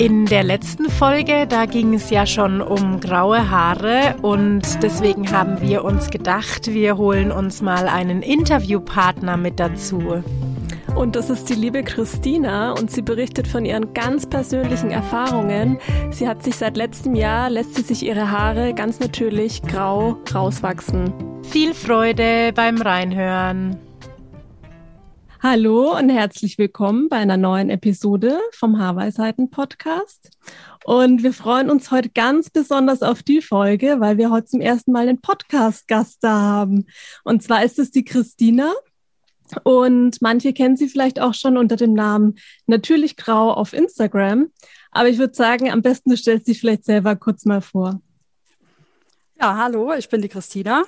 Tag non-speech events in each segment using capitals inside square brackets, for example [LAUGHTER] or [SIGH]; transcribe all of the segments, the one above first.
In der letzten Folge, da ging es ja schon um graue Haare und deswegen haben wir uns gedacht, wir holen uns mal einen Interviewpartner mit dazu. Und das ist die liebe Christina und sie berichtet von ihren ganz persönlichen Erfahrungen. Sie hat sich seit letztem Jahr, lässt sie sich ihre Haare ganz natürlich grau rauswachsen. Viel Freude beim Reinhören. Hallo und herzlich willkommen bei einer neuen Episode vom Haarweisheiten Podcast. Und wir freuen uns heute ganz besonders auf die Folge, weil wir heute zum ersten Mal einen Podcast-Gast da haben. Und zwar ist es die Christina. Und manche kennen sie vielleicht auch schon unter dem Namen Natürlich Grau auf Instagram. Aber ich würde sagen, am besten du stellst dich vielleicht selber kurz mal vor. Ja, hallo, ich bin die Christina.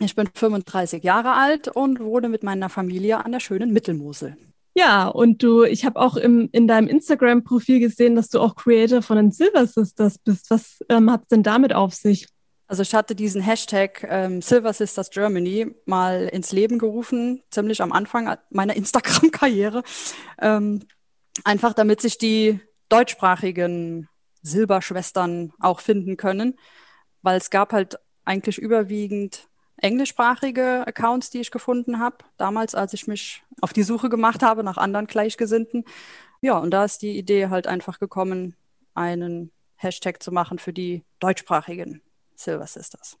Ich bin 35 Jahre alt und wohne mit meiner Familie an der schönen Mittelmosel. Ja, und du, ich habe auch im, in deinem Instagram-Profil gesehen, dass du auch Creator von den Silver Sisters bist. Was ähm, hat es denn damit auf sich? Also ich hatte diesen Hashtag ähm, Silver Sisters Germany mal ins Leben gerufen, ziemlich am Anfang meiner [LAUGHS] Instagram-Karriere. Ähm, einfach damit sich die deutschsprachigen Silberschwestern auch finden können, weil es gab halt eigentlich überwiegend englischsprachige Accounts, die ich gefunden habe, damals, als ich mich auf die Suche gemacht habe nach anderen Gleichgesinnten. Ja, und da ist die Idee halt einfach gekommen, einen Hashtag zu machen für die deutschsprachigen Silver Sisters.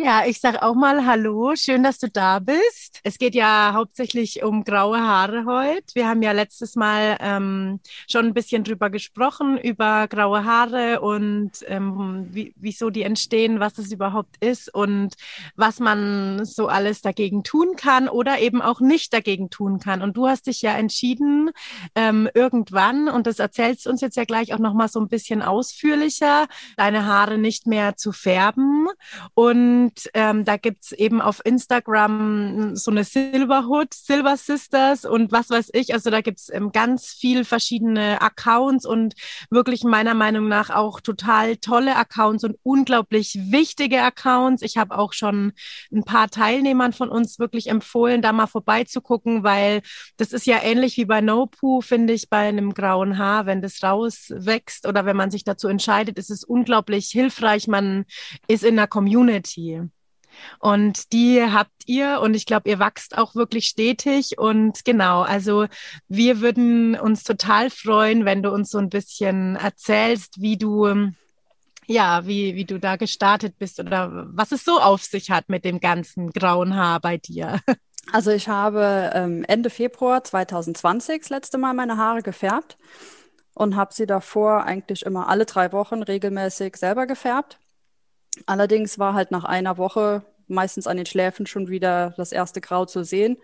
Ja, ich sage auch mal Hallo, schön, dass du da bist. Es geht ja hauptsächlich um graue Haare heute. Wir haben ja letztes Mal ähm, schon ein bisschen drüber gesprochen, über graue Haare und ähm, wie, wieso die entstehen, was es überhaupt ist und was man so alles dagegen tun kann oder eben auch nicht dagegen tun kann. Und du hast dich ja entschieden, ähm, irgendwann, und das erzählst uns jetzt ja gleich auch nochmal so ein bisschen ausführlicher, deine Haare nicht mehr zu färben und und ähm, da gibt's eben auf Instagram so eine Silverhood, Silver Sisters und was weiß ich. Also da gibt's ähm, ganz viel verschiedene Accounts und wirklich meiner Meinung nach auch total tolle Accounts und unglaublich wichtige Accounts. Ich habe auch schon ein paar Teilnehmern von uns wirklich empfohlen, da mal vorbeizugucken, weil das ist ja ähnlich wie bei No Poo, finde ich, bei einem grauen Haar. Wenn das rauswächst oder wenn man sich dazu entscheidet, ist es unglaublich hilfreich. Man ist in der Community. Und die habt ihr und ich glaube, ihr wachst auch wirklich stetig. Und genau, also wir würden uns total freuen, wenn du uns so ein bisschen erzählst, wie du ja, wie, wie du da gestartet bist oder was es so auf sich hat mit dem ganzen grauen Haar bei dir. [LAUGHS] Also ich habe ähm, Ende Februar 2020 das letzte Mal meine Haare gefärbt und habe sie davor eigentlich immer alle drei Wochen regelmäßig selber gefärbt. Allerdings war halt nach einer Woche meistens an den Schläfen schon wieder das erste Grau zu sehen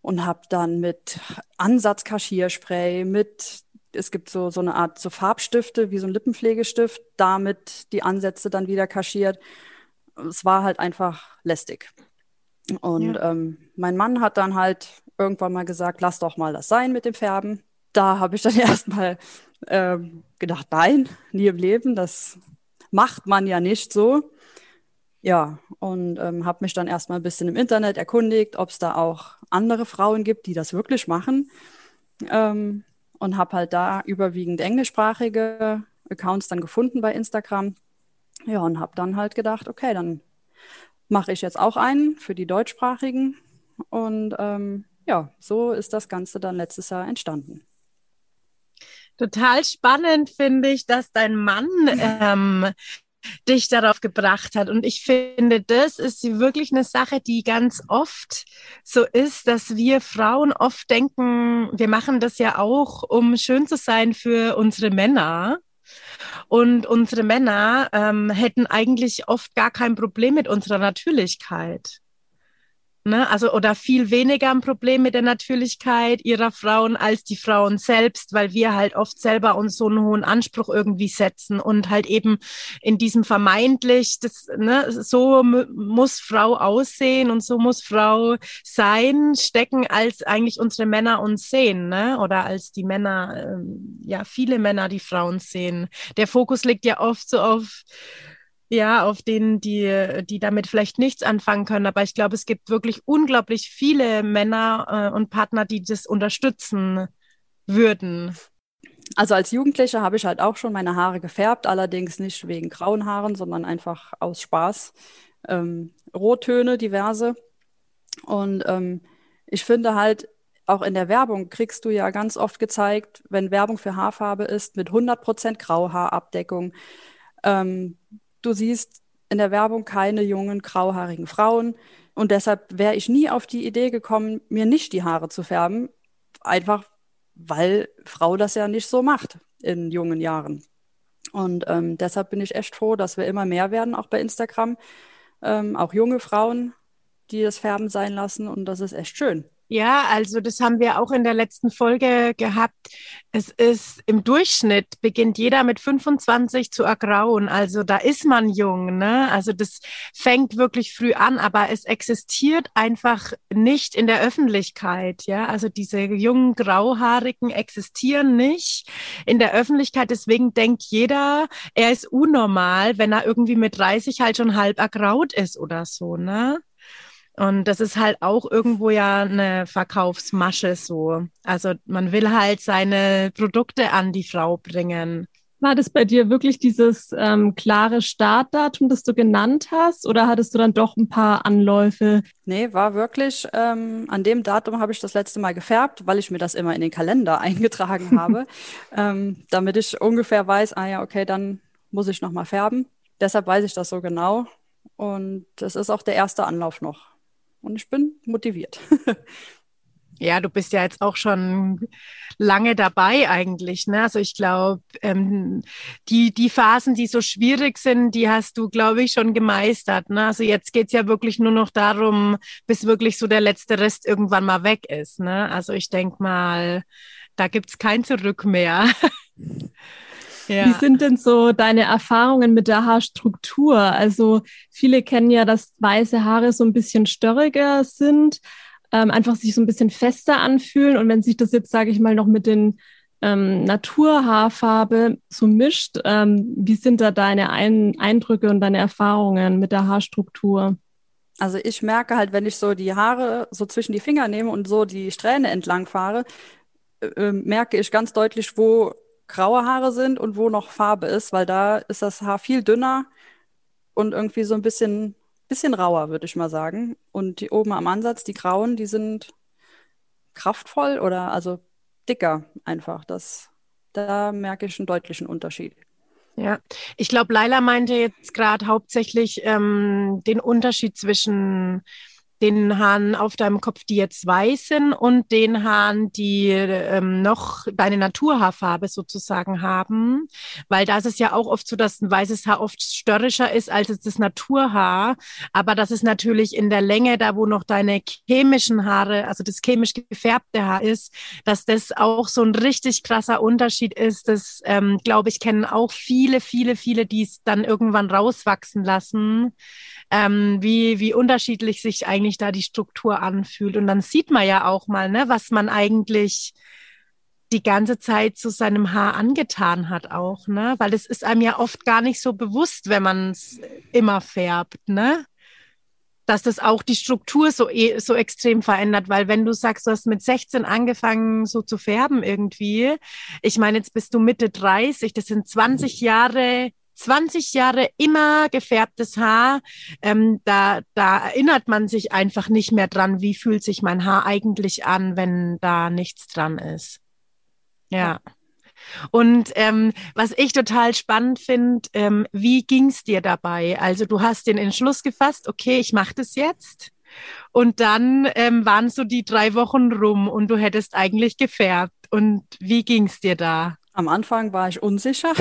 und habe dann mit Ansatzkaschierspray, mit es gibt so, so eine Art so Farbstifte, wie so ein Lippenpflegestift, damit die Ansätze dann wieder kaschiert. Es war halt einfach lästig. Und ja. ähm, mein Mann hat dann halt irgendwann mal gesagt, lass doch mal das sein mit dem Färben. Da habe ich dann [LAUGHS] erstmal ähm, gedacht, nein, nie im Leben, das macht man ja nicht so. Ja, und ähm, habe mich dann erstmal ein bisschen im Internet erkundigt, ob es da auch andere Frauen gibt, die das wirklich machen. Ähm, und habe halt da überwiegend englischsprachige Accounts dann gefunden bei Instagram. Ja, und habe dann halt gedacht, okay, dann mache ich jetzt auch einen für die deutschsprachigen. Und ähm, ja, so ist das Ganze dann letztes Jahr entstanden. Total spannend finde ich, dass dein Mann [LAUGHS] ähm, dich darauf gebracht hat. Und ich finde, das ist wirklich eine Sache, die ganz oft so ist, dass wir Frauen oft denken, wir machen das ja auch, um schön zu sein für unsere Männer. Und unsere Männer ähm, hätten eigentlich oft gar kein Problem mit unserer Natürlichkeit. Ne? Also oder viel weniger ein Problem mit der Natürlichkeit ihrer Frauen als die Frauen selbst, weil wir halt oft selber uns so einen hohen Anspruch irgendwie setzen und halt eben in diesem vermeintlich, das, ne, so muss Frau aussehen und so muss Frau sein, stecken, als eigentlich unsere Männer uns sehen, ne? Oder als die Männer, ähm, ja, viele Männer die Frauen sehen. Der Fokus liegt ja oft so auf ja, auf denen, die, die damit vielleicht nichts anfangen können. Aber ich glaube, es gibt wirklich unglaublich viele Männer äh, und Partner, die das unterstützen würden. Also als Jugendliche habe ich halt auch schon meine Haare gefärbt, allerdings nicht wegen grauen Haaren, sondern einfach aus Spaß. Ähm, Rottöne, diverse. Und ähm, ich finde halt, auch in der Werbung kriegst du ja ganz oft gezeigt, wenn Werbung für Haarfarbe ist, mit 100% Grauhaarabdeckung. Ähm, Du siehst in der Werbung keine jungen grauhaarigen Frauen. Und deshalb wäre ich nie auf die Idee gekommen, mir nicht die Haare zu färben. Einfach weil Frau das ja nicht so macht in jungen Jahren. Und ähm, deshalb bin ich echt froh, dass wir immer mehr werden, auch bei Instagram. Ähm, auch junge Frauen, die das Färben sein lassen. Und das ist echt schön. Ja, also das haben wir auch in der letzten Folge gehabt. Es ist im Durchschnitt beginnt jeder mit 25 zu ergrauen. Also da ist man jung, ne? Also das fängt wirklich früh an, aber es existiert einfach nicht in der Öffentlichkeit, ja? Also diese jungen Grauhaarigen existieren nicht in der Öffentlichkeit. Deswegen denkt jeder, er ist unnormal, wenn er irgendwie mit 30 halt schon halb ergraut ist oder so, ne? Und das ist halt auch irgendwo ja eine Verkaufsmasche so. Also man will halt seine Produkte an die Frau bringen. War das bei dir wirklich dieses ähm, klare Startdatum, das du genannt hast, oder hattest du dann doch ein paar Anläufe? Nee, war wirklich, ähm, an dem Datum habe ich das letzte Mal gefärbt, weil ich mir das immer in den Kalender [LAUGHS] eingetragen habe, [LAUGHS] ähm, damit ich ungefähr weiß, ah ja, okay, dann muss ich nochmal färben. Deshalb weiß ich das so genau. Und das ist auch der erste Anlauf noch. Und ich bin motiviert. [LAUGHS] Ja, du bist ja jetzt auch schon lange dabei eigentlich. Ne? Also ich glaube, ähm, die, die Phasen, die so schwierig sind, die hast du, glaube ich, schon gemeistert. Ne? Also jetzt geht's ja wirklich nur noch darum, bis wirklich so der letzte Rest irgendwann mal weg ist. Ne? Also ich denke mal, da gibt's kein Zurück mehr. [LAUGHS] Ja. Wie sind denn so deine Erfahrungen mit der Haarstruktur? Also viele kennen ja, dass weiße Haare so ein bisschen störriger sind, ähm, einfach sich so ein bisschen fester anfühlen. Und wenn sich das jetzt, sage ich mal, noch mit den ähm, Naturhaarfarbe so mischt, ähm, wie sind da deine Ein Eindrücke und deine Erfahrungen mit der Haarstruktur? Also ich merke halt, wenn ich so die Haare so zwischen die Finger nehme und so die Strähne entlang fahre, äh, äh merke ich ganz deutlich, wo graue Haare sind und wo noch Farbe ist, weil da ist das Haar viel dünner und irgendwie so ein bisschen, bisschen rauer, würde ich mal sagen. Und die oben am Ansatz, die grauen, die sind kraftvoll oder also dicker einfach. Das, da merke ich einen deutlichen Unterschied. Ja, ich glaube, Laila meinte jetzt gerade hauptsächlich ähm, den Unterschied zwischen den Haaren auf deinem Kopf, die jetzt weiß sind und den Haaren, die ähm, noch deine Naturhaarfarbe sozusagen haben. Weil da ist es ja auch oft so, dass ein weißes Haar oft störrischer ist als das Naturhaar. Aber das ist natürlich in der Länge, da wo noch deine chemischen Haare, also das chemisch gefärbte Haar ist, dass das auch so ein richtig krasser Unterschied ist. Das, ähm, glaube ich, kennen auch viele, viele, viele, die es dann irgendwann rauswachsen lassen ähm, wie, wie unterschiedlich sich eigentlich da die Struktur anfühlt. Und dann sieht man ja auch mal, ne, was man eigentlich die ganze Zeit zu seinem Haar angetan hat auch, ne? Weil es ist einem ja oft gar nicht so bewusst, wenn man es immer färbt, ne? Dass das auch die Struktur so, e, so extrem verändert, weil wenn du sagst, du hast mit 16 angefangen so zu färben irgendwie, ich meine, jetzt bist du Mitte 30, das sind 20 Jahre 20 Jahre immer gefärbtes Haar, ähm, da, da erinnert man sich einfach nicht mehr dran, wie fühlt sich mein Haar eigentlich an, wenn da nichts dran ist. Ja. Und ähm, was ich total spannend finde, ähm, wie ging's dir dabei? Also du hast den Entschluss gefasst, okay, ich mache das jetzt. Und dann ähm, waren so die drei Wochen rum und du hättest eigentlich gefärbt. Und wie ging's dir da? Am Anfang war ich unsicher.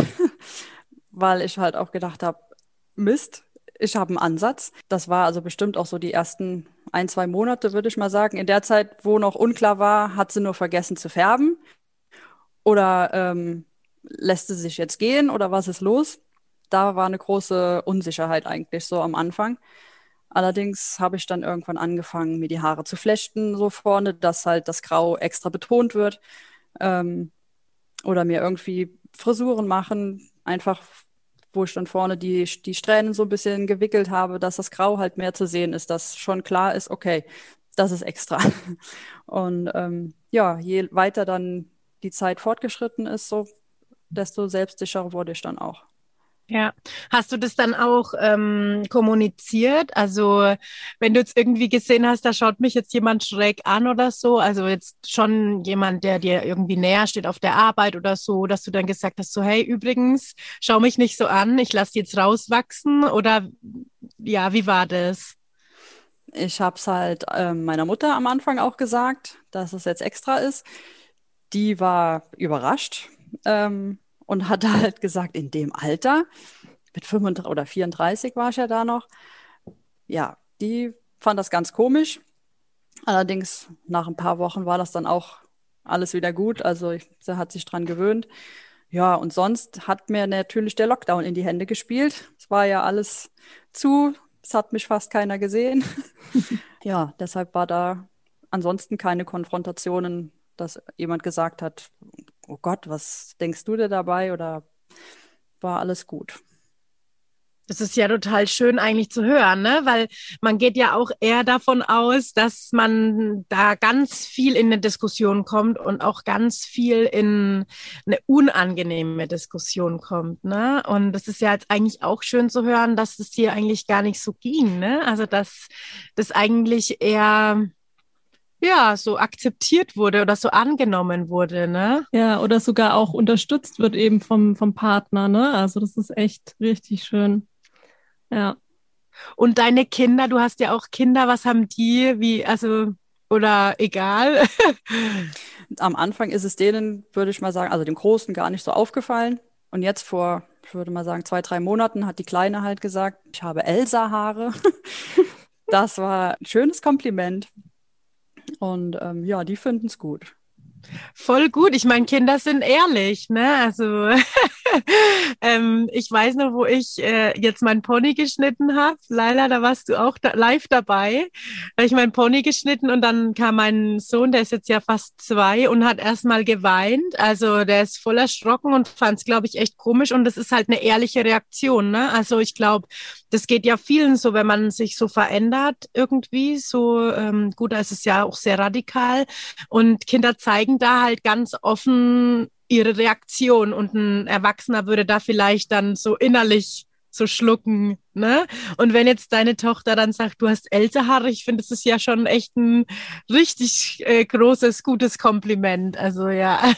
Weil ich halt auch gedacht habe, Mist, ich habe einen Ansatz. Das war also bestimmt auch so die ersten ein, zwei Monate, würde ich mal sagen. In der Zeit, wo noch unklar war, hat sie nur vergessen zu färben. Oder ähm, lässt sie sich jetzt gehen oder was ist los? Da war eine große Unsicherheit eigentlich so am Anfang. Allerdings habe ich dann irgendwann angefangen, mir die Haare zu flechten, so vorne, dass halt das Grau extra betont wird. Ähm, oder mir irgendwie Frisuren machen, einfach wo ich dann vorne die, die Strähnen so ein bisschen gewickelt habe, dass das Grau halt mehr zu sehen ist, dass schon klar ist, okay, das ist extra. [LAUGHS] Und ähm, ja, je weiter dann die Zeit fortgeschritten ist, so desto selbstsicherer wurde ich dann auch. Ja, hast du das dann auch ähm, kommuniziert? Also wenn du jetzt irgendwie gesehen hast, da schaut mich jetzt jemand schräg an oder so, also jetzt schon jemand, der dir irgendwie näher steht auf der Arbeit oder so, dass du dann gesagt hast, so hey, übrigens, schau mich nicht so an, ich lass jetzt rauswachsen oder ja, wie war das? Ich habe es halt äh, meiner Mutter am Anfang auch gesagt, dass es jetzt extra ist. Die war überrascht. Ähm, und hat halt gesagt, in dem Alter, mit 35 oder 34 war ich ja da noch, ja, die fand das ganz komisch. Allerdings nach ein paar Wochen war das dann auch alles wieder gut. Also ich, sie hat sich dran gewöhnt. Ja, und sonst hat mir natürlich der Lockdown in die Hände gespielt. Es war ja alles zu, es hat mich fast keiner gesehen. [LAUGHS] ja, deshalb war da ansonsten keine Konfrontationen, dass jemand gesagt hat, oh Gott, was denkst du dir dabei? Oder war alles gut? Das ist ja total schön eigentlich zu hören, ne? Weil man geht ja auch eher davon aus, dass man da ganz viel in eine Diskussion kommt und auch ganz viel in eine unangenehme Diskussion kommt, ne? Und das ist ja jetzt eigentlich auch schön zu hören, dass es dir eigentlich gar nicht so ging, ne? Also dass das eigentlich eher ja, so akzeptiert wurde oder so angenommen wurde, ne? Ja, oder sogar auch unterstützt wird eben vom, vom Partner, ne? Also das ist echt richtig schön. Ja. Und deine Kinder, du hast ja auch Kinder, was haben die, wie, also, oder egal? [LAUGHS] Am Anfang ist es denen, würde ich mal sagen, also dem Großen gar nicht so aufgefallen. Und jetzt vor, ich würde mal sagen, zwei, drei Monaten hat die Kleine halt gesagt, ich habe Elsa-Haare. [LAUGHS] das war ein schönes Kompliment. Und ähm, ja, die finden es gut. Voll gut. Ich meine, Kinder sind ehrlich, ne? Also [LAUGHS] [LAUGHS] ähm, ich weiß noch, wo ich äh, jetzt meinen Pony geschnitten habe. Leila, da warst du auch da, live dabei. Da habe ich meinen Pony geschnitten und dann kam mein Sohn, der ist jetzt ja fast zwei und hat erstmal geweint. Also der ist voll erschrocken und fand es, glaube ich, echt komisch. Und das ist halt eine ehrliche Reaktion, ne? Also ich glaube, das geht ja vielen so, wenn man sich so verändert irgendwie. So ähm, gut, da ist es ja auch sehr radikal. Und Kinder zeigen da halt ganz offen ihre Reaktion und ein Erwachsener würde da vielleicht dann so innerlich so schlucken, ne? Und wenn jetzt deine Tochter dann sagt, du hast ältere Haare, ich finde, das ist ja schon echt ein richtig äh, großes, gutes Kompliment. Also ja.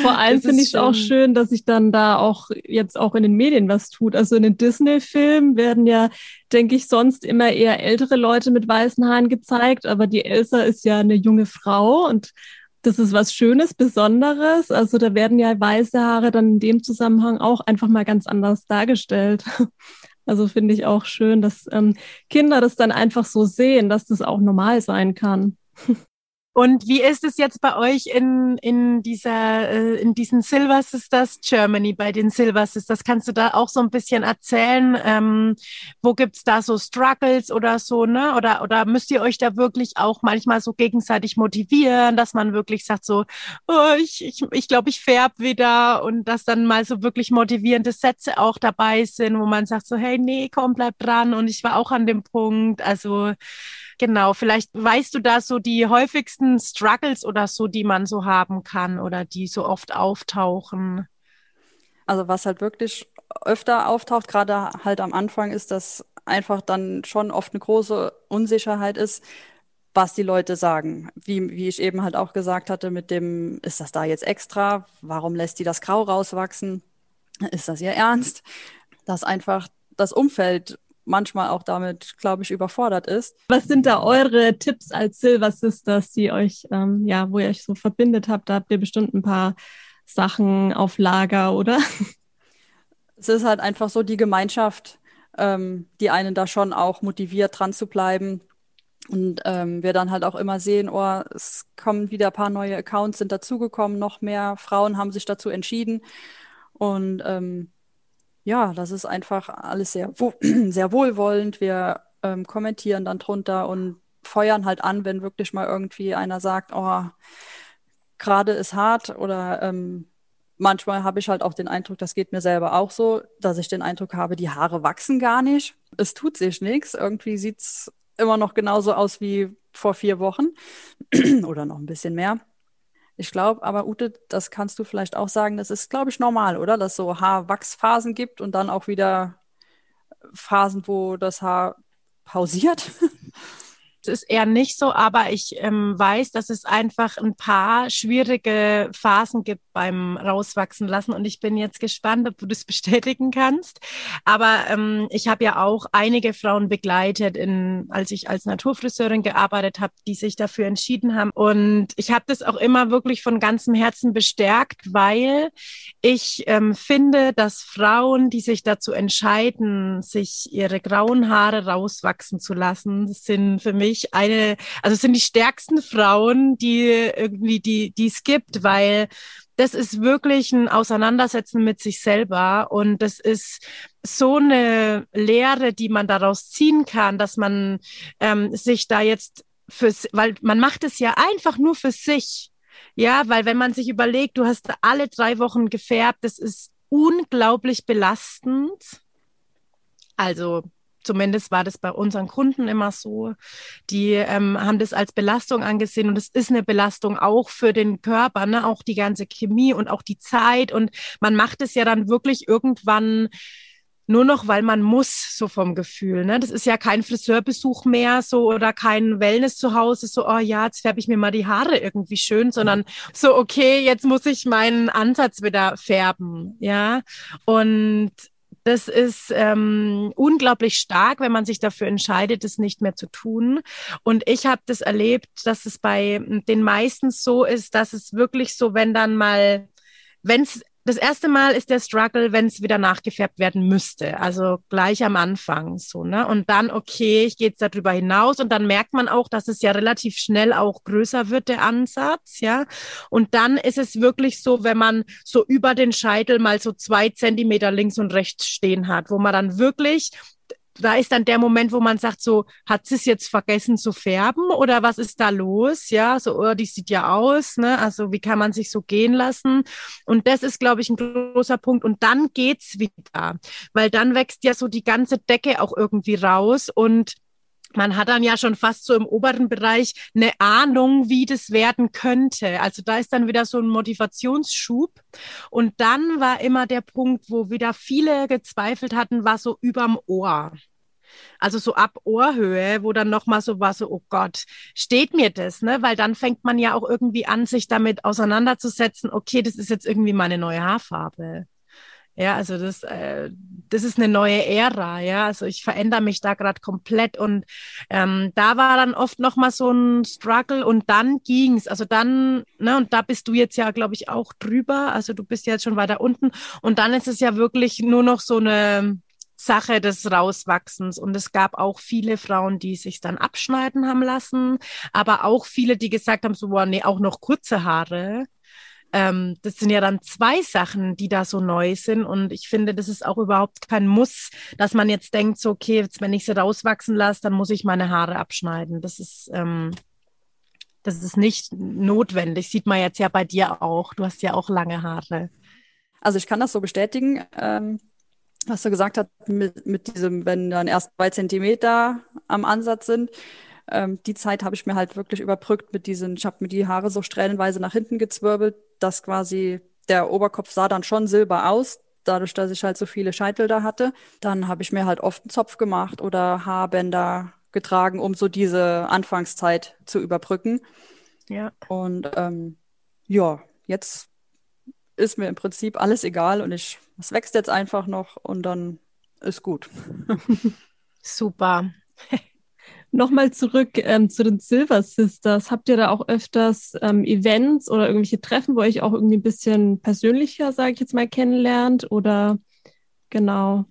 Vor allem [LAUGHS] finde ich es auch schön, dass sich dann da auch jetzt auch in den Medien was tut. Also in den Disney-Filmen werden ja, denke ich, sonst immer eher ältere Leute mit weißen Haaren gezeigt, aber die Elsa ist ja eine junge Frau und das ist was Schönes, Besonderes. Also da werden ja weiße Haare dann in dem Zusammenhang auch einfach mal ganz anders dargestellt. [LAUGHS] Also finde ich auch schön, dass ähm, Kinder das dann einfach so sehen, dass das auch normal sein kann. [LAUGHS] Und wie ist es jetzt bei euch in, in dieser, äh, in diesen Silver Sisters Germany, bei den Silver Sisters? Kannst du da auch so ein bisschen erzählen? Ähm, wo gibt's da so Struggles oder so, ne? Oder, oder müsst ihr euch da wirklich auch manchmal so gegenseitig motivieren, dass man wirklich sagt so, oh, ich, ich, ich glaube, ich färb wieder und dass dann mal so wirklich motivierende Sätze auch dabei sind, wo man sagt so, hey, nee, komm, bleib dran und ich war auch an dem Punkt. Also, Genau, vielleicht weißt du da so die häufigsten Struggles oder so, die man so haben kann oder die so oft auftauchen. Also was halt wirklich öfter auftaucht, gerade halt am Anfang, ist, dass einfach dann schon oft eine große Unsicherheit ist, was die Leute sagen. Wie, wie ich eben halt auch gesagt hatte, mit dem, ist das da jetzt extra? Warum lässt die das Grau rauswachsen? Ist das ihr Ernst? Dass einfach das Umfeld manchmal auch damit, glaube ich, überfordert ist. Was sind da eure Tipps als Silver Sisters, die euch, ähm, ja, wo ihr euch so verbindet habt? Da habt ihr bestimmt ein paar Sachen auf Lager, oder? [LAUGHS] Es ist halt einfach so die Gemeinschaft, ähm, die einen da schon auch motiviert, dran zu bleiben. Und ähm, wir dann halt auch immer sehen, oh, es kommen wieder ein paar neue Accounts, sind dazugekommen, noch mehr Frauen haben sich dazu entschieden. Und ähm, ja, das ist einfach alles sehr, [CLEARS THROAT] sehr wohlwollend. Wir ähm, kommentieren dann drunter und feuern halt an, wenn wirklich mal irgendwie einer sagt, oh, gerade ist hart oder ähm, manchmal habe ich halt auch den Eindruck, das geht mir selber auch so, dass ich den Eindruck habe, die Haare wachsen gar nicht. Es tut sich nichts. Irgendwie sieht es immer noch genauso aus wie vor vier Wochen [CLEARS THROAT] oder noch ein bisschen mehr. Ich glaube, aber Ute, das kannst du vielleicht auch sagen, das ist, glaube ich, normal, oder? Dass es so Haarwachsphasen gibt und dann auch wieder Phasen, wo das Haar pausiert. [LAUGHS] ist eher nicht so, aber ich ähm, weiß, dass es einfach ein paar schwierige Phasen gibt beim Rauswachsen lassen und ich bin jetzt gespannt, ob du das [LAUGHS] bestätigen kannst. Aber ähm, ich habe ja auch einige Frauen begleitet, in, als ich als Naturfriseurin gearbeitet habe, die sich dafür entschieden haben und ich habe das auch immer wirklich von ganzem Herzen bestärkt, weil ich ähm, finde, dass Frauen, die sich dazu entscheiden, sich ihre grauen Haare rauswachsen zu lassen, sind für mich mich eine, also es sind die stärksten Frauen, die irgendwie, die, die es gibt, weil das ist wirklich ein Auseinandersetzen mit sich selber und das ist so eine Lehre, die man daraus ziehen kann, dass man ähm, sich da jetzt für, weil man macht es ja einfach nur für sich. Ja, weil wenn man sich überlegt, du hast alle drei Wochen gefärbt, das ist unglaublich belastend. Also Zumindest war das bei unseren Kunden immer so. Die ähm, haben das als Belastung angesehen und es ist eine Belastung auch für den Körper, ne? auch die ganze Chemie und auch die Zeit. Und man macht es ja dann wirklich irgendwann nur noch, weil man muss, so vom Gefühl. Ne? Das ist ja kein Friseurbesuch mehr so oder kein Wellness zu Hause, so, oh ja, jetzt färbe ich mir mal die Haare irgendwie schön, sondern so, okay, jetzt muss ich meinen Ansatz wieder färben. Ja. Und das ist ähm, unglaublich stark, wenn man sich dafür entscheidet, es nicht mehr zu tun. Und ich habe das erlebt, dass es bei den meisten so ist, dass es wirklich so, wenn dann mal, wenn es das erste Mal ist der Struggle, wenn es wieder nachgefärbt werden müsste. Also gleich am Anfang so, ne? Und dann, okay, ich gehe jetzt darüber hinaus und dann merkt man auch, dass es ja relativ schnell auch größer wird, der Ansatz, ja. Und dann ist es wirklich so, wenn man so über den Scheitel mal so zwei Zentimeter links und rechts stehen hat, wo man dann wirklich da ist dann der Moment, wo man sagt, so, hat sie es jetzt vergessen zu färben oder was ist da los? Ja, so, oh, die sieht ja aus, ne? Also, wie kann man sich so gehen lassen? Und das ist, glaube ich, ein großer Punkt. Und dann geht's wieder, weil dann wächst ja so die ganze Decke auch irgendwie raus und man hat dann ja schon fast so im oberen Bereich eine Ahnung, wie das werden könnte. Also da ist dann wieder so ein Motivationsschub. Und dann war immer der Punkt, wo wieder viele gezweifelt hatten, war so überm Ohr. Also so ab Ohrhöhe, wo dann nochmal so war, so, oh Gott, steht mir das, ne? Weil dann fängt man ja auch irgendwie an, sich damit auseinanderzusetzen, okay, das ist jetzt irgendwie meine neue Haarfarbe. Ja, also das, äh, das ist eine neue Ära, ja. Also ich verändere mich da gerade komplett und ähm, da war dann oft noch mal so ein Struggle und dann ging's. Also dann, ne, und da bist du jetzt ja, glaube ich, auch drüber. Also du bist jetzt schon weiter unten und dann ist es ja wirklich nur noch so eine Sache des Rauswachsens. Und es gab auch viele Frauen, die sich dann abschneiden haben lassen, aber auch viele, die gesagt haben, so, boah, nee, auch noch kurze Haare ähm, das sind ja dann zwei Sachen, die da so neu sind. Und ich finde, das ist auch überhaupt kein Muss, dass man jetzt denkt, so, okay, jetzt, wenn ich sie rauswachsen lasse, dann muss ich meine Haare abschneiden. Das ist, ähm, das ist nicht notwendig. Sieht man jetzt ja bei dir auch. Du hast ja auch lange Haare. Also ich kann das so bestätigen. Ähm was du gesagt hast, mit, mit diesem, wenn dann erst zwei Zentimeter am Ansatz sind, ähm, die Zeit habe ich mir halt wirklich überbrückt mit diesen, ich habe mir die Haare so strählenweise nach hinten gezwirbelt, dass quasi der Oberkopf sah dann schon silber aus, dadurch, dass ich halt so viele Scheitel da hatte. Dann habe ich mir halt oft einen Zopf gemacht oder Haarbänder getragen, um so diese Anfangszeit zu überbrücken. Ja. Und ähm, ja, jetzt ist mir im Prinzip alles egal und ich, es wächst jetzt einfach noch und dann ist gut. [LAUGHS] Super. Nochmal zurück ähm, zu den Silver Sisters. Habt ihr da auch öfters ähm, Events oder irgendwelche Treffen, wo ihr euch auch irgendwie ein bisschen persönlicher, sage ich jetzt mal, kennenlernt? Oder genau?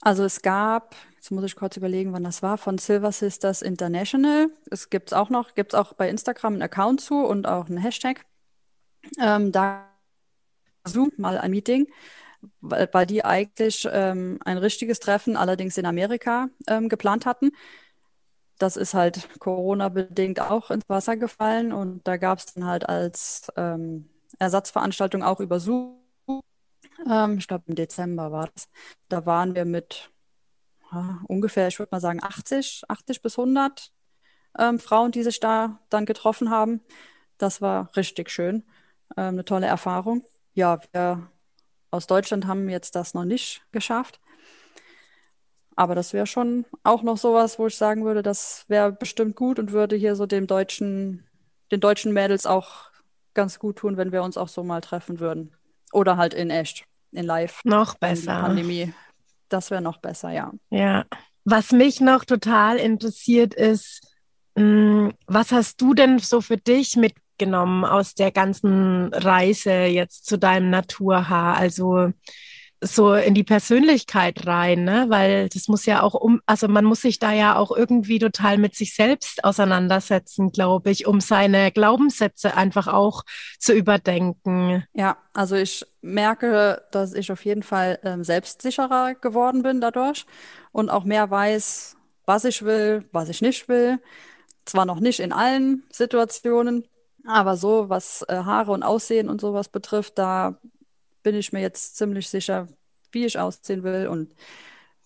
Also es gab, jetzt muss ich kurz überlegen, wann das war, von Silver Sisters International. Es gibt es auch noch, gibt es auch bei Instagram einen Account zu und auch einen Hashtag. Ähm, da Zoom mal ein Meeting, weil, weil die eigentlich ähm, ein richtiges Treffen allerdings in Amerika ähm, geplant hatten. Das ist halt Corona-bedingt auch ins Wasser gefallen und da gab es dann halt als ähm, Ersatzveranstaltung auch über Zoom. Ähm, ich glaube, im Dezember war das. Da waren wir mit ja, ungefähr, ich würde mal sagen, 80, 80 bis 100 ähm, Frauen, die sich da dann getroffen haben. Das war richtig schön. Ähm, eine tolle Erfahrung. Ja, wir aus Deutschland haben jetzt das noch nicht geschafft. Aber das wäre schon auch noch sowas, wo ich sagen würde, das wäre bestimmt gut und würde hier so dem deutschen, den deutschen Mädels auch ganz gut tun, wenn wir uns auch so mal treffen würden. Oder halt in echt, in live. Noch besser. Pandemie. Das wäre noch besser, ja. Ja. Was mich noch total interessiert ist, mh, hm, was hast du denn so für dich mitgenommen aus der ganzen Reise jetzt zu deinem Naturhaar? Also so in die Persönlichkeit rein, ne? Weil das muss ja auch um, also man muss sich da ja auch irgendwie total mit sich selbst auseinandersetzen, glaube ich, um seine Glaubenssätze einfach auch zu überdenken. Ja, also ich merke, dass ich auf jeden Fall ähm, selbstsicherer geworden bin dadurch und auch mehr weiß, was ich will, was ich nicht will. Zwar noch nicht in allen Situationen, aber so, was äh, Haare und Aussehen und sowas betrifft, da bin ich mir jetzt ziemlich sicher, wie ich aussehen will und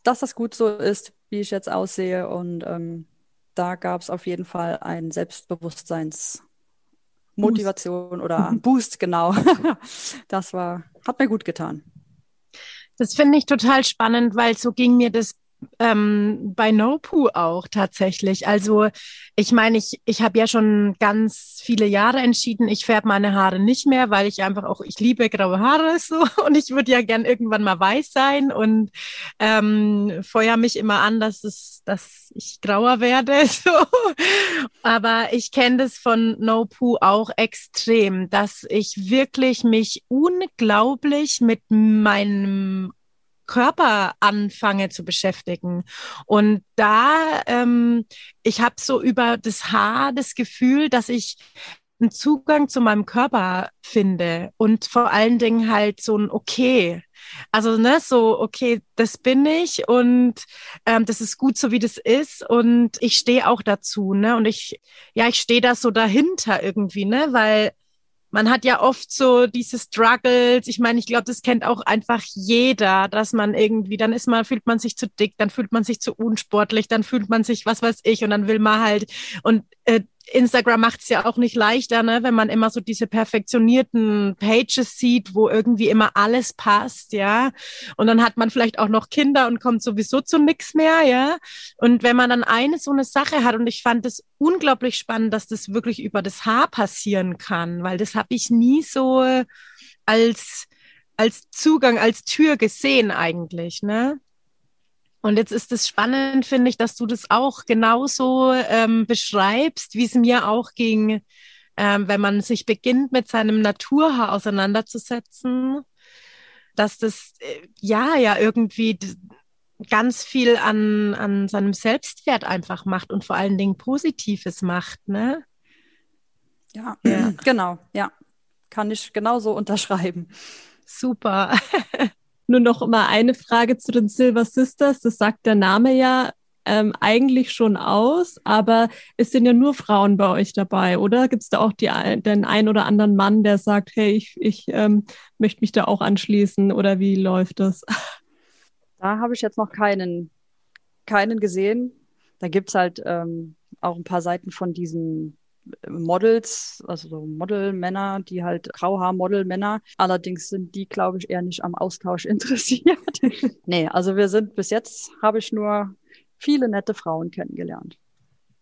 dass das gut so ist, wie ich jetzt aussehe. Und ähm, da gab es auf jeden Fall ein Selbstbewusstseinsmotivation oder Boost, [LAUGHS] genau. [LAUGHS] das war, hat mir gut getan. Das finde ich total spannend, weil so ging mir das ähm, bei NoPoo auch tatsächlich. Also ich meine, ich, ich habe ja schon ganz viele Jahre entschieden, ich färbe meine Haare nicht mehr, weil ich einfach auch, ich liebe graue Haare [LAUGHS] so und ich würde ja gern irgendwann mal weiß sein und ähm, feuer mich immer an, dass, es, dass ich grauer werde. [LAUGHS] So. Aber ich kenne das von NoPoo auch extrem, dass ich wirklich mich unglaublich mit meinem Körper anfange zu beschäftigen. Und da, ähm, ich habe so über das Haar das Gefühl, dass ich einen Zugang zu meinem Körper finde und vor allen Dingen halt so ein Okay. Also ne, so okay, das bin ich und ähm, das ist gut so wie das ist und ich stehe auch dazu, ne? Und ich ja, ich stehe da so dahinter irgendwie, ne, weil man hat ja oft so diese Struggles. Ich meine, ich glaube, das kennt auch einfach jeder, dass man irgendwie, dann ist man, fühlt man sich zu dick, dann fühlt man sich zu unsportlich, dann fühlt man sich, was weiß ich, und dann will man halt, und äh, Instagram macht es ja auch nicht leichter, ne, wenn man immer so diese perfektionierten Pages sieht, wo irgendwie immer alles passt, ja. Und dann hat man vielleicht auch noch Kinder und kommt sowieso zu nichts mehr, ja. Und wenn man dann eine so eine Sache hat, und ich fand es unglaublich spannend, dass das wirklich über das Haar passieren kann, weil das habe ich nie so als als Zugang, als Tür gesehen eigentlich, ne? Und jetzt ist es spannend, finde ich, dass du das auch genauso ähm, beschreibst, wie es mir auch ging, ähm, wenn man sich beginnt, mit seinem Naturhaar auseinanderzusetzen, dass das äh, ja ja irgendwie ganz viel an, an seinem Selbstwert einfach macht und vor allen Dingen Positives macht, ne? Ja, ja. genau, ja. Kann ich genauso unterschreiben. Super. [LAUGHS] Nur noch mal eine Frage zu den Silver Sisters. Das sagt der Name ja ähm, eigentlich schon aus, aber es sind ja nur Frauen bei euch dabei, oder? Gibt es da auch die, den einen oder anderen Mann, der sagt, hey, ich, ich ähm, möchte mich da auch anschließen oder wie läuft das? Da habe ich jetzt noch keinen, keinen gesehen. Da gibt es halt ähm, auch ein paar Seiten von diesen Models, also so Modelmänner, die halt Grauhaar-Modelmänner. Allerdings sind die, glaube ich, eher nicht am Austausch [LAUGHS] interessiert. nee, also wir sind bis jetzt, habe ich nur viele nette Frauen kennengelernt.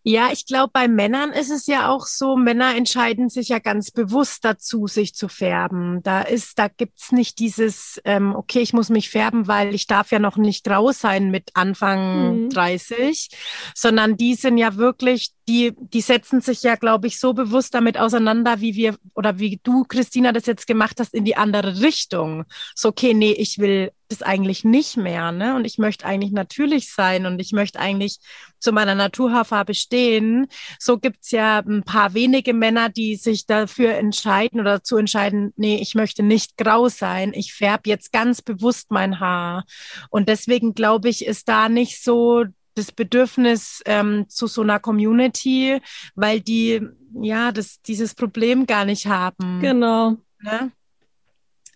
Ja, ich glaube, bei Männern ist es ja auch so, Männer entscheiden sich ja ganz bewusst dazu, sich zu färben. Da ist, da gibt's nicht dieses, ähm, okay, ich muss mich färben, weil ich darf ja noch nicht grau sein mit Anfang mhm. 30, sondern die sind ja wirklich, die, die setzen sich ja, glaube ich, so bewusst damit auseinander, wie wir oder wie du, Christina, das jetzt gemacht hast, in die andere Richtung. So, okay, nee, ich will das eigentlich nicht mehr, ne? Und ich möchte eigentlich natürlich sein und ich möchte eigentlich zu meiner Naturhaarfarbe stehen. So gibt's ja ein paar wenige Männer, die sich dafür entscheiden oder zu entscheiden, nee, ich möchte nicht grau sein. Ich färbe jetzt ganz bewusst mein Haar. Und deswegen glaube ich, ist da nicht so das Bedürfnis ähm, zu so einer Community, weil die ja das, dieses Problem gar nicht haben. Genau. Ne?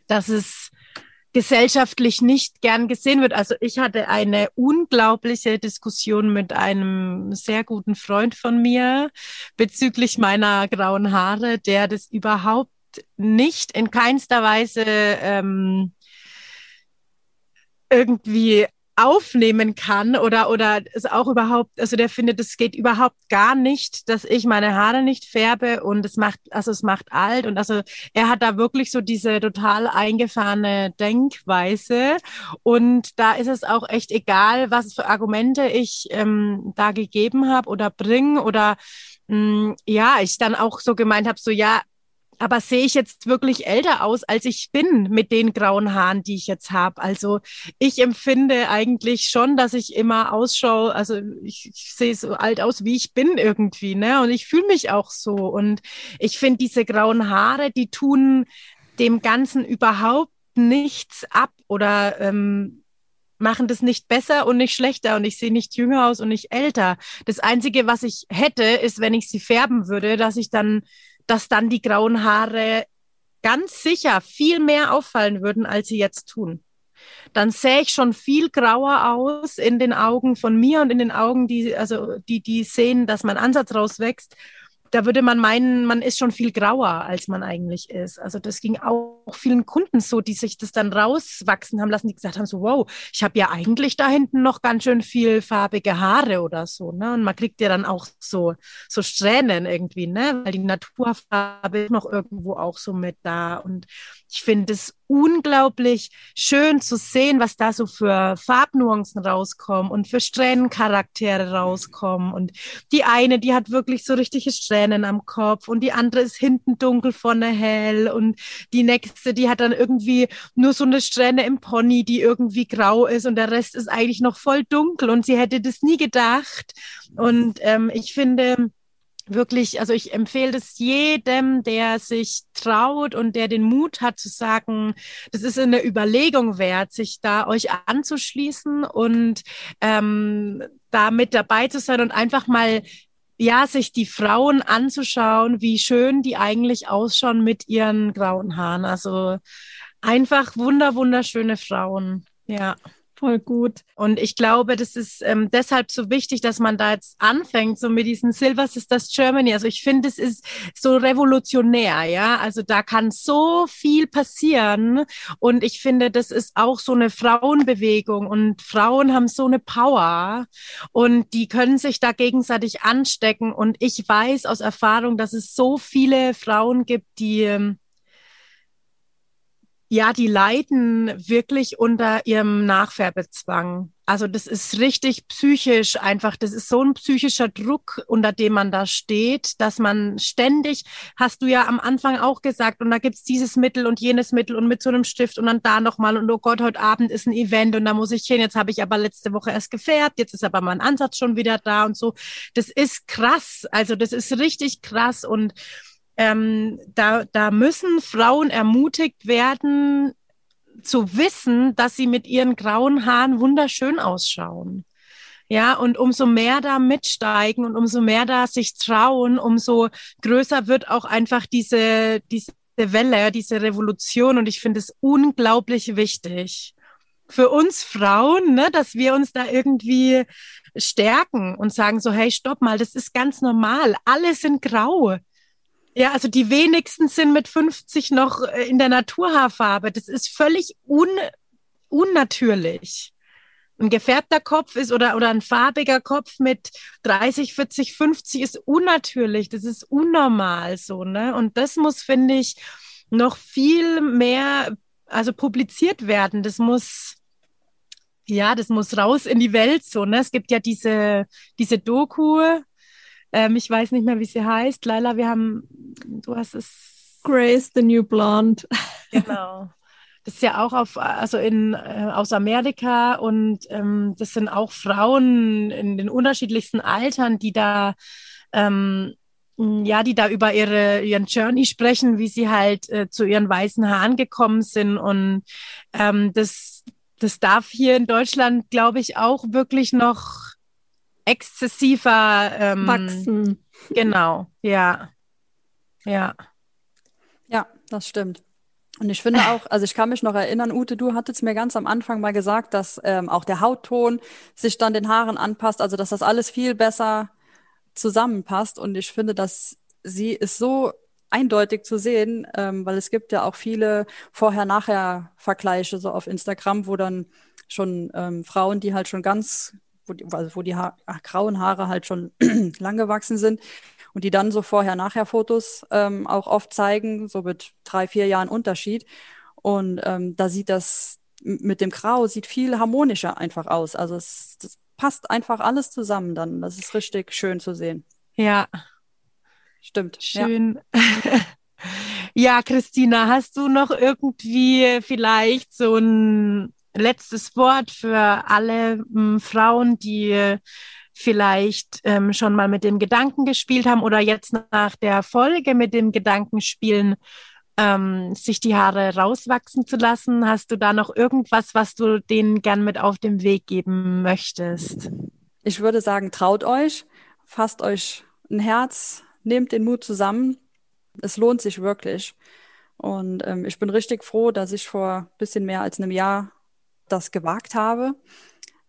Dass es gesellschaftlich nicht gern gesehen wird. Also ich hatte eine unglaubliche Diskussion mit einem sehr guten Freund von mir bezüglich meiner grauen Haare, der das überhaupt nicht in keinster Weise ähm, irgendwie aufnehmen kann oder oder es auch überhaupt also der findet es geht überhaupt gar nicht dass ich meine Haare nicht färbe und es macht also es macht alt und also er hat da wirklich so diese total eingefahrene Denkweise und da ist es auch echt egal was für Argumente ich ähm, da gegeben habe oder bringe oder mh, mm, ja ich dann auch so gemeint habe so ja aber sehe ich jetzt wirklich älter aus, als ich bin mit den grauen Haaren, die ich jetzt habe? Also ich empfinde eigentlich schon, dass ich immer ausschaue, also ich, ich sehe so alt aus, wie ich bin irgendwie, ne? Und ich fühle mich auch so. Und ich finde diese grauen Haare, die tun dem Ganzen überhaupt nichts ab oder ähm, machen das nicht besser und nicht schlechter und ich sehe nicht jünger aus und nicht älter. Das Einzige, was ich hätte, ist, wenn ich sie färben würde, dass ich dann dass dann die grauen Haare ganz sicher viel mehr auffallen würden, als sie jetzt tun. Dann sähe ich schon viel grauer aus in den Augen von mir und in den Augen, die, also die, die sehen, dass mein Ansatz rauswächst da würde man meinen, man ist schon viel grauer, als man eigentlich ist. Also das ging auch vielen Kunden so, die sich das dann rauswachsen haben lassen, die gesagt haben so, wow, ich habe ja eigentlich da hinten noch ganz schön viel farbige Haare oder so, ne? Und man kriegt ja dann auch so so Strähnen irgendwie, ne? Weil die Naturfarbe ist noch irgendwo auch so mit da und ich finde es unglaublich schön zu sehen, was da so für Farbnuancen rauskommen und für Strähnencharaktere rauskommen. Und die eine, die hat wirklich so richtige Strähnen am Kopf und die andere ist hinten dunkel, vorne hell und die nächste, die hat dann irgendwie nur so eine Strähne im Pony, die irgendwie grau ist und der Rest ist eigentlich noch voll dunkel und sie hätte das nie gedacht. Und ähm, ich finde, wirklich, also ich empfehle es jedem, der sich traut und der den Mut hat zu sagen, das ist eine Überlegung wert, sich da euch anzuschließen und ähm, da mit dabei zu sein und einfach mal ja, sich die Frauen anzuschauen, wie schön die eigentlich ausschauen mit ihren grauen Haaren. Also einfach wunder, wunderschöne Frauen. Ja. Voll gut. Und ich glaube, das ist ähm, deshalb so wichtig, dass man da jetzt anfängt, so mit diesen Silver Sisters Germany. Also ich finde, es ist so revolutionär, ja. Also da kann so viel passieren. Und ich finde, das ist auch so eine Frauenbewegung und Frauen haben so eine Power und die können sich da gegenseitig anstecken. Und ich weiß aus Erfahrung, dass es so viele Frauen gibt, die ähm, ja, die leiden wirklich unter ihrem Nachfärbezwang. Also das ist richtig psychisch einfach. Das ist so ein psychischer Druck, unter dem man da steht, dass man ständig, hast du ja am Anfang auch gesagt, und da gibt's dieses Mittel und jenes Mittel und mit so einem Stift und dann da nochmal und oh Gott, heute Abend ist ein Event und da muss ich hin. Jetzt habe ich aber letzte Woche erst gefährt, jetzt ist aber mein Ansatz schon wieder da und so. Das ist krass. Also das ist richtig krass und ähm, da, da müssen Frauen ermutigt werden, zu wissen, dass sie mit ihren grauen Haaren wunderschön ausschauen. Ja, und umso mehr da mitsteigen und umso mehr da sich trauen, umso größer wird auch einfach diese, diese Welle, diese Revolution. Und ich finde es unglaublich wichtig für uns Frauen, ne, dass wir uns da irgendwie stärken und sagen so, hey, stopp mal, das ist ganz normal. Alle sind grau. Ja, also die wenigsten sind mit 50 noch äh, in der Naturhaarfarbe. Das ist völlig un unnatürlich. Ein gefärbter Kopf ist oder, oder ein farbiger Kopf mit 30, 40, 50 ist unnatürlich. Das ist unnormal so, ne? Und das muss, finde ich, noch viel mehr, also publiziert werden. Das muss, ja, das muss raus in die Welt so, ne? Es gibt ja diese, diese Doku, ähm, ich weiß nicht mehr, wie sie heißt. Laila, wir haben, du hast es. Grace, the New Blonde. Genau. das ist ja auch auf, also in, äh, aus Amerika und ähm, das sind auch Frauen in den unterschiedlichsten Altern, die da ähm, ja, die da über ihre, ihren Journey sprechen, wie sie halt äh, zu ihren weißen Haaren gekommen sind. Und ähm, das, das darf hier in Deutschland, glaube ich, auch wirklich noch exzessiver ähm, wachsen. Genau, ja. Ja. Ja, das stimmt. Und ich finde auch, also ich kann mich noch erinnern, Ute, du hattest mir ganz am Anfang mal gesagt, dass ähm, auch der Hautton sich dann den Haaren anpasst, also dass das alles viel besser zusammenpasst. Und ich finde, dass sie ist so eindeutig zu sehen, ähm, weil es gibt ja auch viele Vorher-Nachher-Vergleiche so auf Instagram, wo dann schon ähm, Frauen, die halt schon ganz, wo die, also wo die ha ach, grauen Haare halt schon [CLEARS THROAT] lang gewachsen sind und die dann so Vorher-Nachher-Fotos ähm, auch oft zeigen, so mit drei, vier Jahren Unterschied. Und ähm, da sieht das mit dem Grau sieht viel harmonischer einfach aus. Also es, das passt einfach alles zusammen dann. Das ist richtig schön zu sehen. Ja. Stimmt. Schön. Ja. [LAUGHS] ja, Christina, hast du noch irgendwie vielleicht so ein letztes Wort für alle m, hm, Frauen, die vielleicht ähm, schon mal mit dem Gedanken gespielt haben oder jetzt nach der Folge mit dem Gedanken spielen, ähm, sich die Haare rauswachsen zu lassen? Hast du da noch irgendwas, was du denen gern mit auf den Weg geben möchtest? Ich würde sagen, traut euch, fasst euch ein Herz, nehmt den Mut zusammen. Es lohnt sich wirklich. Und ähm, ich bin richtig froh, dass ich vor ein bisschen mehr als einem Jahr das gewagt habe.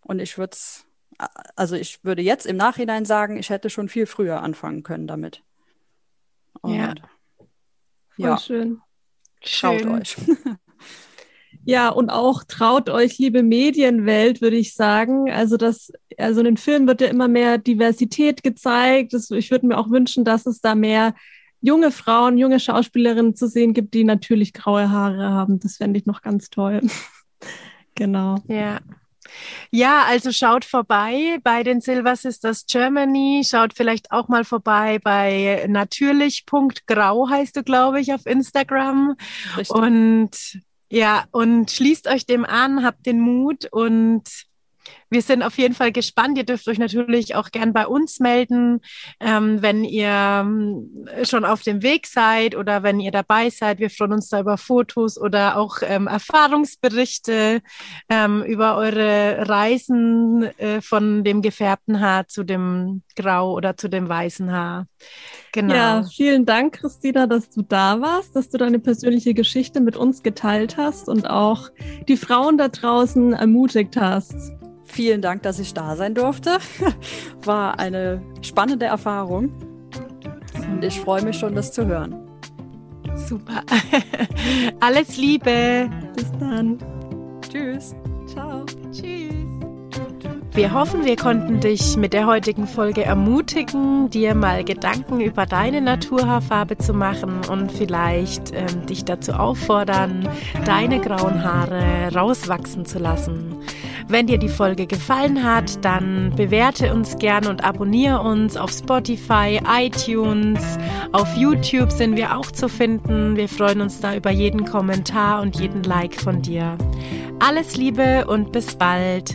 Und ich würde also ich würde jetzt im Nachhinein sagen, ich hätte schon viel früher anfangen können damit. Und ja. Voll ja. schön. Schaut schön. euch. [LAUGHS] Ja, und auch traut euch, liebe Medienwelt, würde ich sagen. Also das, also in den Filmen wird ja immer mehr Diversität gezeigt. Das, ich würde mir auch wünschen, dass es da mehr junge Frauen, junge Schauspielerinnen zu sehen gibt, die natürlich graue Haare haben. Das fände ich noch ganz toll. Genau. Ja. Ja, also schaut vorbei bei den Silver Sisters Germany. Schaut vielleicht auch mal vorbei bei natürlich.grau heißt du, glaube ich, auf Instagram. Richtig. Und ja, und schließt euch dem an, habt den Mut und wir sind auf jeden Fall gespannt. Ihr dürft euch natürlich auch gern bei uns melden, ähm, wenn ihr ähm, schon auf dem Weg seid oder wenn ihr dabei seid. Wir freuen uns da über Fotos oder auch ähm, Erfahrungsberichte ähm, über eure Reisen äh, von dem gefärbten Haar zu dem Grau oder zu dem weißen Haar. Genau. Ja, vielen Dank, Christina, dass du da warst, dass du deine persönliche Geschichte mit uns geteilt hast und auch die Frauen da draußen ermutigt hast. Vielen Dank, dass ich da sein durfte. [LAUGHS] War eine spannende Erfahrung. Und ich freue mich schon, das zu hören. Super. [LAUGHS] Alles Liebe. Bis dann. Tschüss. Ciao. Tschüss. Wir hoffen, wir konnten dich mit der heutigen Folge ermutigen, dir mal Gedanken über deine Naturhaarfarbe zu machen und vielleicht ähm, dich dazu auffordern, deine grauen Haare rauswachsen zu lassen. Wenn dir die Folge gefallen hat, dann bewerte uns gern und abonniere uns auf Spotify, iTunes, auf YouTube sind wir auch zu finden. Wir freuen uns da über jeden Kommentar und jeden Like von dir. Alles Liebe und bis bald.